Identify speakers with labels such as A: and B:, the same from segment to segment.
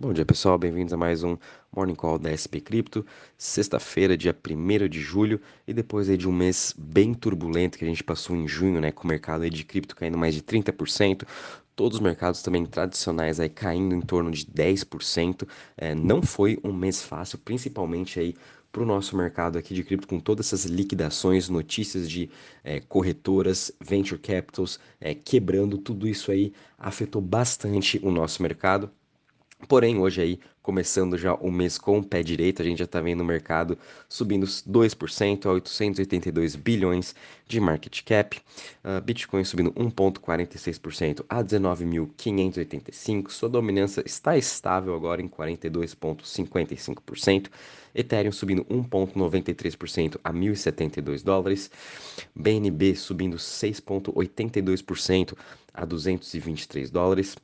A: Bom dia pessoal, bem-vindos a mais um Morning Call da SP Cripto, sexta-feira, dia 1 de julho, e depois aí de um mês bem turbulento que a gente passou em junho, né, com o mercado aí de cripto caindo mais de 30%, todos os mercados também tradicionais aí caindo em torno de 10%, é, não foi um mês fácil, principalmente aí para o nosso mercado aqui de cripto, com todas essas liquidações, notícias de é, corretoras, venture capitals é, quebrando, tudo isso aí afetou bastante o nosso mercado. Porém, hoje aí, começando já o mês com o pé direito, a gente já está vendo o mercado subindo 2% a 882 bilhões de market cap, uh, Bitcoin subindo 1,46% a 19.585, sua dominância está estável agora em 42,55%, Ethereum subindo 1,93% a 1.072 dólares, BNB subindo 6,82% a 223 dólares,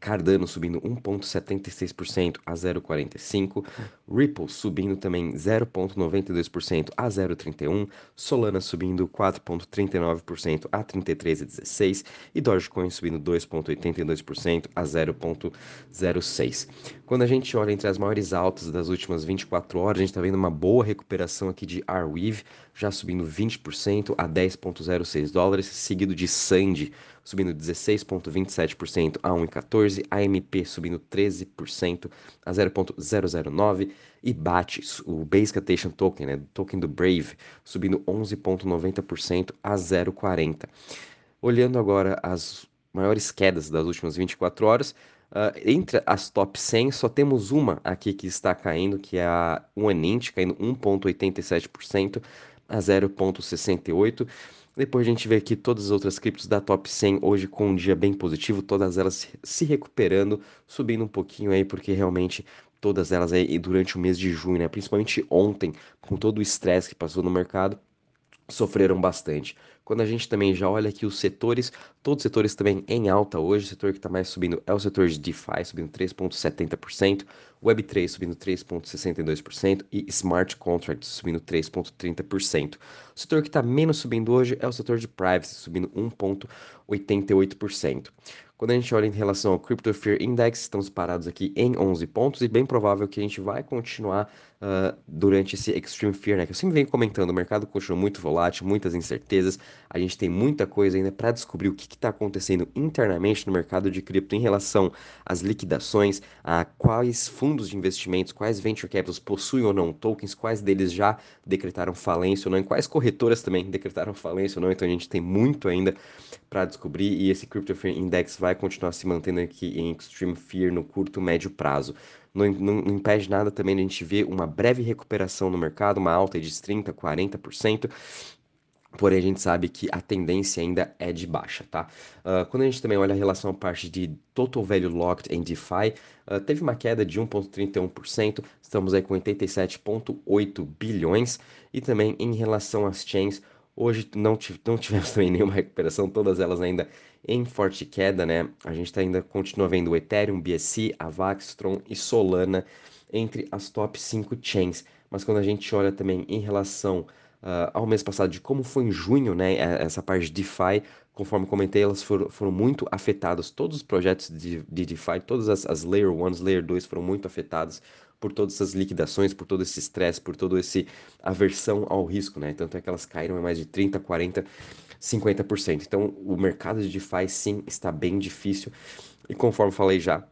A: Cardano subindo 1,76% a 0,45%, Ripple subindo também 0,92% a 0,31%, Solana subindo 4,39% a 33,16% e Dogecoin subindo 2,82% a 0,06%. Quando a gente olha entre as maiores altas das últimas 24 horas, a gente está vendo uma boa recuperação aqui de Arweave, já subindo 20% a 10,06 dólares, seguido de Sandy subindo 16,27% a 1,14, AMP subindo 13% a 0,009 e BAT, o Basic Attention Token, né, token do Brave, subindo 11,90% a 0,40. Olhando agora as maiores quedas das últimas 24 horas, Uh, entre as top 100, só temos uma aqui que está caindo, que é a Unint, caindo 1,87% a 0,68%. Depois a gente vê aqui todas as outras criptos da top 100 hoje com um dia bem positivo, todas elas se recuperando, subindo um pouquinho aí, porque realmente todas elas aí durante o mês de junho, né? Principalmente ontem, com todo o estresse que passou no mercado, sofreram bastante. Quando a gente também já olha aqui os setores, todos os setores também em alta hoje, o setor que está mais subindo é o setor de DeFi, subindo 3,70%, Web3 subindo 3,62% e Smart Contracts subindo 3,30%. O setor que está menos subindo hoje é o setor de Privacy, subindo 1,88%. Quando a gente olha em relação ao Crypto Fear Index, estamos parados aqui em 11 pontos e bem provável que a gente vai continuar uh, durante esse Extreme Fear, né? Que eu sempre venho comentando, o mercado continua muito volátil, muitas incertezas, a gente tem muita coisa ainda para descobrir o que está acontecendo internamente no mercado de cripto em relação às liquidações, a quais fundos de investimentos, quais venture capitals possuem ou não tokens, quais deles já decretaram falência ou não, e quais corretoras também decretaram falência ou não, então a gente tem muito ainda para descobrir e esse Crypto Fear Index vai continuar se mantendo aqui em Extreme Fear no curto médio prazo. Não, não, não, impede nada também de a gente ver uma breve recuperação no mercado, uma alta de 30%, 40%. Porém, a gente sabe que a tendência ainda é de baixa, tá? Uh, quando a gente também olha a relação à parte de Total Value Locked em DeFi, uh, teve uma queda de 1,31%, estamos aí com 87,8 bilhões. E também em relação às chains, Hoje não, não tivemos também nenhuma recuperação, todas elas ainda em forte queda, né? A gente tá ainda continua vendo o Ethereum, BSC, Avax, Tron e Solana entre as top 5 chains. Mas quando a gente olha também em relação uh, ao mês passado, de como foi em junho, né? Essa parte de DeFi, conforme comentei, elas foram, foram muito afetadas. Todos os projetos de, de DeFi, todas as, as Layer 1, Layer 2 foram muito afetadas por todas essas liquidações, por todo esse estresse, por toda essa aversão ao risco, né? Tanto é que elas caíram em mais de 30, 40, 50%. Então, o mercado de DeFi sim está bem difícil e conforme falei já,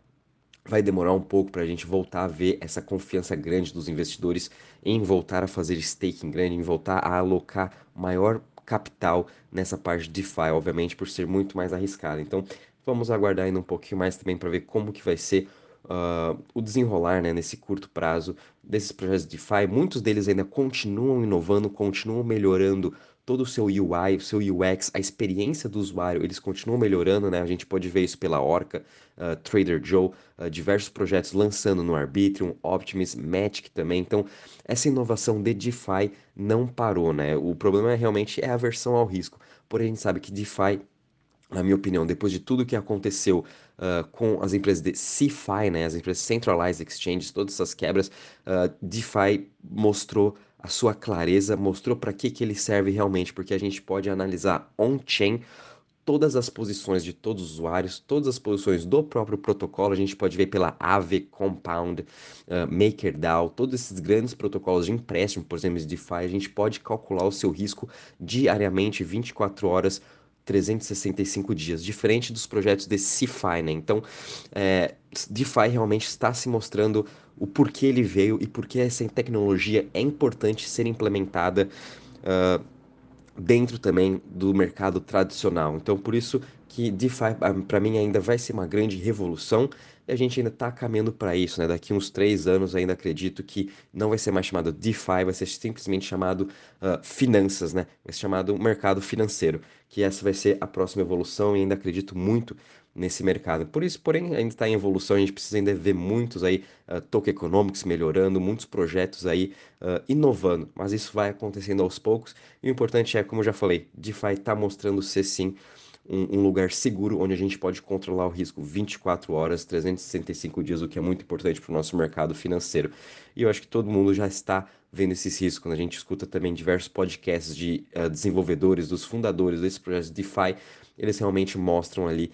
A: vai demorar um pouco para a gente voltar a ver essa confiança grande dos investidores em voltar a fazer staking grande, em voltar a alocar maior capital nessa parte de DeFi, obviamente por ser muito mais arriscada. Então, vamos aguardar ainda um pouquinho mais também para ver como que vai ser uh, o desenrolar né, nesse curto prazo desses projetos de DeFi. Muitos deles ainda continuam inovando, continuam melhorando todo o seu UI, o seu UX, a experiência do usuário, eles continuam melhorando, né? A gente pode ver isso pela Orca, uh, Trader Joe, uh, diversos projetos lançando no Arbitrum, Optimus, Matic também. Então, essa inovação de DeFi não parou, né? O problema é, realmente é a aversão ao risco. Porém, a gente sabe que DeFi na minha opinião, depois de tudo que aconteceu uh, com as empresas de CeFi, né, as empresas Centralized Exchanges, todas essas quebras, uh, DeFi mostrou a sua clareza, mostrou para que, que ele serve realmente, porque a gente pode analisar on-chain todas as posições de todos os usuários, todas as posições do próprio protocolo. A gente pode ver pela Aave, Compound, uh, MakerDAO, todos esses grandes protocolos de empréstimo, por exemplo, de DeFi. A gente pode calcular o seu risco diariamente, 24 horas 365 dias, diferente dos projetos de CeFi, né? Então, é, DeFi realmente está se mostrando o porquê ele veio e por que essa tecnologia é importante ser implementada uh, dentro também do mercado tradicional. Então, por isso que DeFi, ah, para mim, ainda vai ser uma grande revolução e a gente ainda está caminhando para isso, né? Daqui uns três anos ainda acredito que não vai ser mais chamado DeFi, vai ser simplesmente chamado uh, finanças, né? Vai ser chamado mercado financeiro, que essa vai ser a próxima evolução e ainda acredito muito nesse mercado. Por isso, porém, ainda está em evolução, a gente precisa ainda ver muitos aí uh, token economics melhorando, muitos projetos aí uh, inovando, mas isso vai acontecendo aos poucos. E o importante é, como eu já falei, DeFi está mostrando ser sim um, um, lugar seguro onde a gente pode controlar o risco 24 horas, 365 dias, o que é muito importante para o nosso mercado financeiro. E eu acho que todo mundo já está vendo esses riscos. Quando a gente escuta também diversos podcasts de uh, desenvolvedores, dos fundadores desses projetos DeFi, eles realmente mostram ali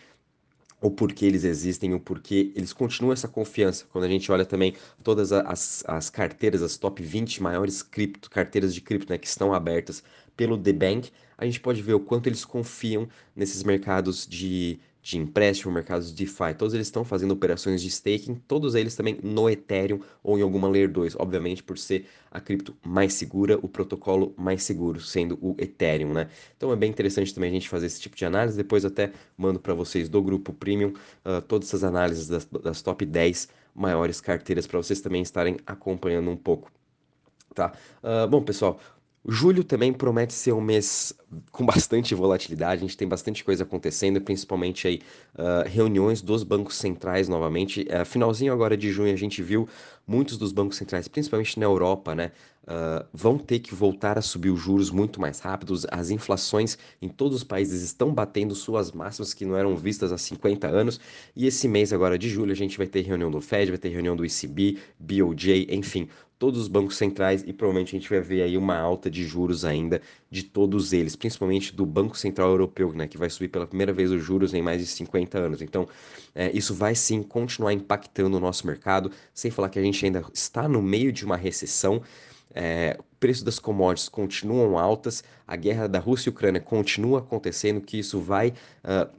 A: o porquê eles existem, o porquê eles continuam essa confiança. Quando a gente olha também todas as, as carteiras, as top 20 maiores cripto, carteiras de cripto né, que estão abertas pelo The Bank, a gente pode ver o quanto eles confiam nesses mercados de, de empréstimo, mercados de DeFi. Todos eles estão fazendo operações de staking, todos eles também no Ethereum ou em alguma Layer 2, obviamente por ser a cripto mais segura, o protocolo mais seguro, sendo o Ethereum, né? Então é bem interessante também a gente fazer esse tipo de análise. Depois até mando para vocês do grupo Premium uh, todas essas análises das, das top 10 maiores carteiras para vocês também estarem acompanhando um pouco. Tá? Uh, bom, pessoal, Julho também promete ser um mês com bastante volatilidade, a gente tem bastante coisa acontecendo, principalmente aí uh, reuniões dos bancos centrais novamente. Uh, finalzinho agora de junho a gente viu muitos dos bancos centrais, principalmente na Europa, né, uh, vão ter que voltar a subir os juros muito mais rápidos. As inflações em todos os países estão batendo suas máximas que não eram vistas há 50 anos. E esse mês agora de julho a gente vai ter reunião do Fed, vai ter reunião do ECB, BOJ, enfim, todos os bancos centrais e provavelmente a gente vai ver aí uma alta de juros ainda de todos eles, principalmente do Banco Central Europeu, né, que vai subir pela primeira vez os juros em mais de 50 anos. Então, é, isso vai sim continuar impactando o nosso mercado, sem falar que a gente ainda está no meio de uma recessão. É, o preço das commodities continuam altas, a guerra da Rússia e Ucrânia continua acontecendo, que isso vai uh,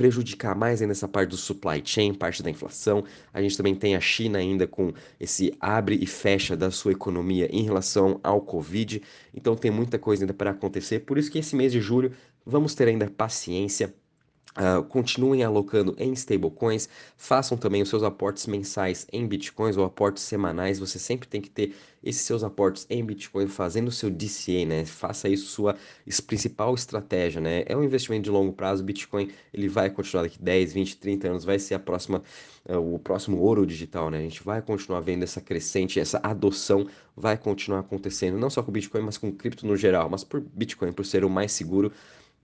A: prejudicar mais ainda essa parte do supply chain, parte da inflação. A gente também tem a China ainda com esse abre e fecha da sua economia em relação ao Covid. Então tem muita coisa ainda para acontecer. Por isso que esse mês de julho vamos ter ainda paciência Uh, continuem alocando em stablecoins, façam também os seus aportes mensais em bitcoins ou aportes semanais. Você sempre tem que ter esses seus aportes em bitcoin fazendo o seu DCA, né? Faça isso sua principal estratégia, né? É um investimento de longo prazo. Bitcoin ele vai continuar daqui 10, 20, 30 anos, vai ser a próxima, uh, o próximo ouro digital, né? A gente vai continuar vendo essa crescente, essa adoção vai continuar acontecendo, não só com Bitcoin, mas com cripto no geral, mas por Bitcoin, por ser o mais seguro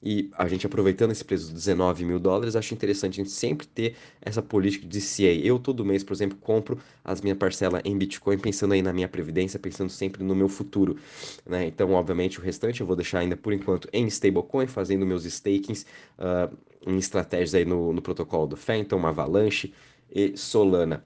A: e a gente aproveitando esse preço de 19 mil dólares, acho interessante a gente sempre ter essa política de CA. Eu todo mês, por exemplo, compro as minha parcela em Bitcoin, pensando aí na minha previdência, pensando sempre no meu futuro. Né? Então, obviamente, o restante eu vou deixar ainda por enquanto em stablecoin, fazendo meus stakings uh, em estratégias aí no, no protocolo do Phantom, Avalanche e Solana.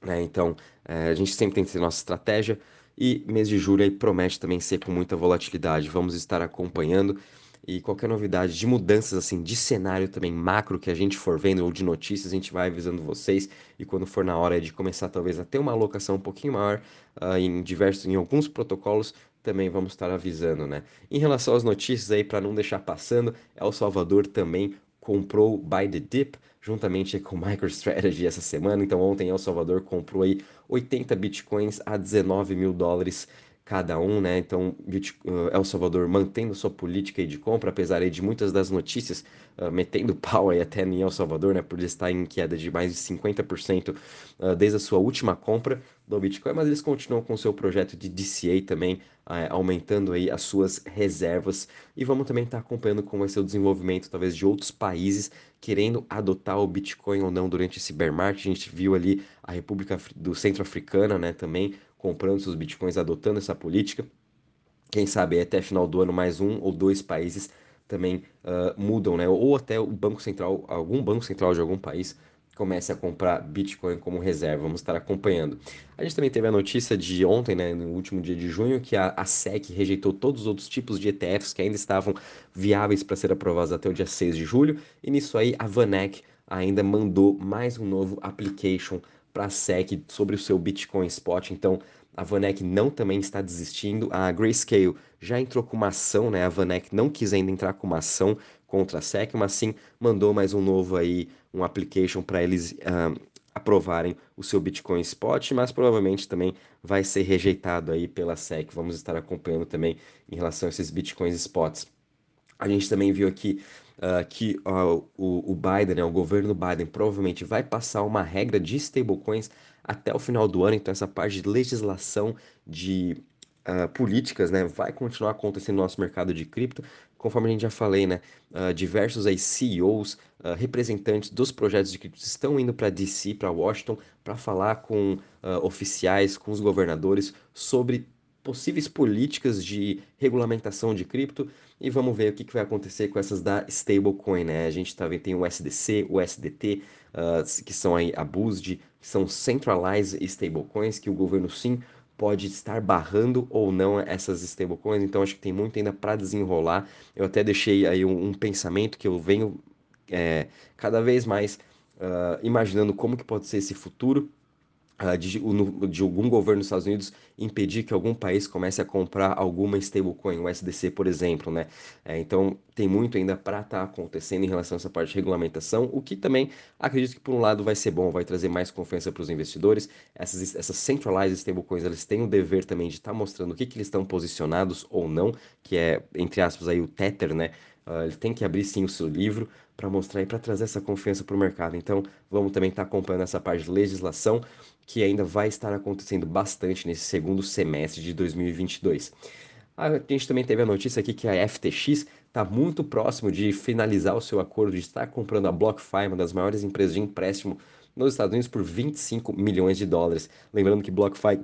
A: Né? Então, uh, a gente sempre tem que ter nossa estratégia. E mês de julho aí promete também ser com muita volatilidade. Vamos estar acompanhando e qualquer novidade de mudanças assim de cenário também macro que a gente for vendo ou de notícias, a gente vai avisando vocês e quando for na hora de começar talvez a ter uma alocação um pouquinho maior uh, em diversos em alguns protocolos, também vamos estar avisando, né? Em relação às notícias aí para não deixar passando, El Salvador também comprou By the Dip juntamente com MicroStrategy essa semana. Então ontem El Salvador comprou aí 80 bitcoins a 19 mil dólares cada um, né? Então, uh, El Salvador mantendo sua política de compra, apesar de muitas das notícias uh, metendo pau aí até em El Salvador, né? Por estar em queda de mais de 50% uh, desde a sua última compra do Bitcoin, mas eles continuam com seu projeto de DCA também, aumentando aí as suas reservas. E vamos também estar tá acompanhando como vai ser o desenvolvimento, talvez, de outros países querendo adotar o Bitcoin ou não durante esse bear market. A gente viu ali a República do Centro Africana, né? Também comprando seus bitcoins, adotando essa política. Quem sabe até final do ano mais um ou dois países também uh, mudam, né? Ou até o Banco Central, algum Banco Central de algum país comece a comprar Bitcoin como reserva. Vamos estar acompanhando. A gente também teve a notícia de ontem, né, no último dia de junho, que a, a SEC rejeitou todos os outros tipos de ETFs que ainda estavam viáveis para ser aprovados até o dia 6 de julho. E nisso aí, a Vanek ainda mandou mais um novo application para a SEC sobre o seu Bitcoin Spot. Então, a Vanek não também está desistindo. A Grayscale já entrou com uma ação, né? A Vanek não quis ainda entrar com uma ação contra a SEC, mas sim mandou mais um novo aí, um application para eles uh, aprovarem o seu Bitcoin Spot, mas provavelmente também vai ser rejeitado aí pela SEC. Vamos estar acompanhando também em relação a esses Bitcoins Spots. A gente também viu aqui uh, que uh, o, o, Biden, né, o governo Biden, provavelmente vai passar uma regra de stablecoins até o final do ano, então essa parte de legislação de uh, políticas né, vai continuar acontecendo no nosso mercado de cripto, conforme a gente já falei, né, diversos aí CEOs, representantes dos projetos de cripto estão indo para DC, para Washington, para falar com oficiais, com os governadores sobre possíveis políticas de regulamentação de cripto e vamos ver o que, que vai acontecer com essas da stablecoin, né? A gente vendo, tem o SDC, o SDT, uh, ah, que são aí a BUSD, que são centralized stablecoins, que o governo sim pode estar barrando ou não essas stablecoins, então acho que tem muito ainda para desenrolar. Eu até deixei aí um, um pensamento que eu venho é, cada vez mais uh, imaginando como que pode ser esse futuro, de, de, algum governo dos Estados Unidos impedir que algum país comece a comprar alguma stablecoin, o SDC, por exemplo, né? É, então, tem muito ainda para estar tá acontecendo em relação a essa parte de regulamentação, o que também acredito que, por um lado, vai ser bom, vai trazer mais confiança para os investidores. Essas, essas centralized stablecoins, eles têm o dever também de estar tá mostrando o que, que eles estão posicionados ou não, que é, entre aspas, aí o Tether, né? Uh, ele tem que abrir sim o seu livro para mostrar e para trazer essa confiança para o mercado. Então, vamos também estar tá acompanhando essa parte de legislação que ainda vai estar acontecendo bastante nesse segundo semestre de 2022. A gente também teve a notícia aqui que a FTX está muito próximo de finalizar o seu acordo de estar comprando a BlockFi, uma das maiores empresas de empréstimo nos Estados Unidos, por 25 milhões de dólares. Lembrando que BlockFi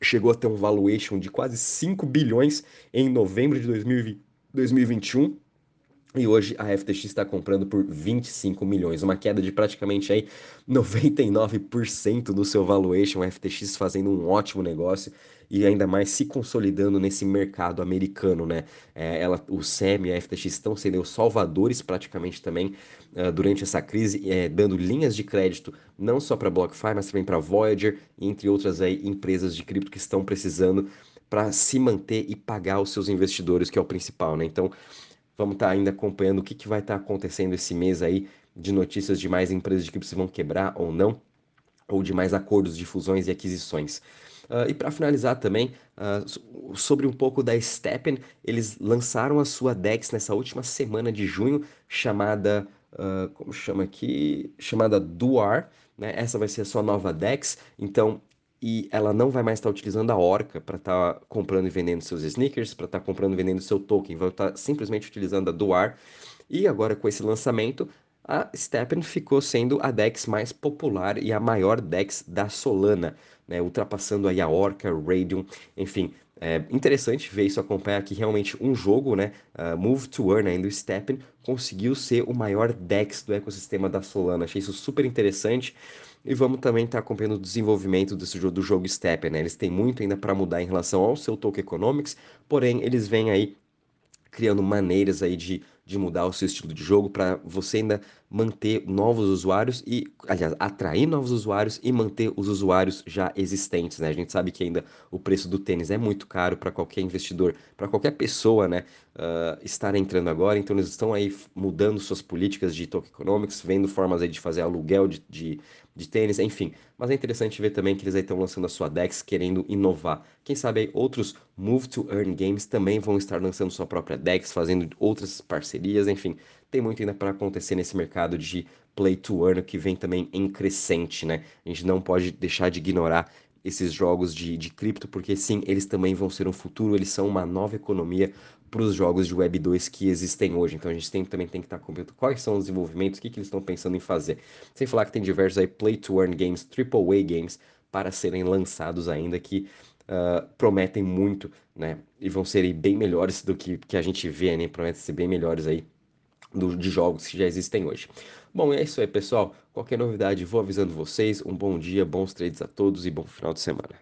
A: chegou a ter um valuation de quase 5 bilhões em novembro de 2021 e hoje a FTX está comprando por 25 milhões, uma queda de praticamente aí 99% do seu valuation. A FTX fazendo um ótimo negócio e ainda mais se consolidando nesse mercado americano, né? É, ela, o SEM e a FTX estão sendo os salvadores praticamente também uh, durante essa crise, é, dando linhas de crédito não só para BlockFi, mas também para Voyager, entre outras aí, empresas de cripto que estão precisando para se manter e pagar os seus investidores, que é o principal, né? Então, Vamos estar tá ainda acompanhando o que, que vai estar tá acontecendo esse mês aí de notícias de mais empresas de cripto vão quebrar ou não, ou de mais acordos de fusões e aquisições. Uh, e para finalizar também, uh, sobre um pouco da Steppen, eles lançaram a sua DEX nessa última semana de junho, chamada, uh, como chama aqui? Chamada Duar, né? Essa vai ser a sua nova DEX, então e ela não vai mais estar utilizando a Orca para estar tá comprando e vendendo seus sneakers, para estar tá comprando e vendendo seu token, vai estar tá simplesmente utilizando a Duar. E agora com esse lançamento, a Steppen ficou sendo a DEX mais popular e a maior DEX da Solana, né? ultrapassando aí a Orca, Radium, enfim. É interessante ver isso acompanhar que realmente um jogo, né, uh, Move to Earn ainda o Steppen, conseguiu ser o maior DEX do ecossistema da Solana. Achei isso super interessante. E vamos também estar tá acompanhando o desenvolvimento desse jogo, do jogo Stepper, né? Eles têm muito ainda para mudar em relação ao seu token economics, porém eles vêm aí criando maneiras aí de, de mudar o seu estilo de jogo para você ainda manter novos usuários e, aliás, atrair novos usuários e manter os usuários já existentes, né? A gente sabe que ainda o preço do tênis é muito caro para qualquer investidor, para qualquer pessoa, né? Uh, estar entrando agora, então eles estão aí mudando suas políticas de token economics, vendo formas aí de fazer aluguel de, de de tênis, enfim. Mas é interessante ver também que eles aí estão lançando a sua DEX, querendo inovar. Quem sabe aí outros Move to Earn Games também vão estar lançando sua própria DEX, fazendo outras parcerias, enfim. Tem muito ainda para acontecer nesse mercado de Play to Earn, que vem também em crescente, né? A gente não pode deixar de ignorar esses jogos de, de cripto, porque sim, eles também vão ser um futuro, eles são uma nova economia para os jogos de Web 2 que existem hoje. Então a gente tem, também tem que estar tá quais são os desenvolvimentos, o que, que eles estão pensando em fazer. Sem falar que tem diversos aí play to earn games, AAA games para serem lançados ainda que uh, prometem muito, né? E vão ser bem melhores do que, que a gente vê, né? Prometem ser bem melhores aí do, de jogos que já existem hoje. Bom, é isso aí, pessoal. Qualquer novidade, vou avisando vocês. Um bom dia, bons trades a todos e bom final de semana.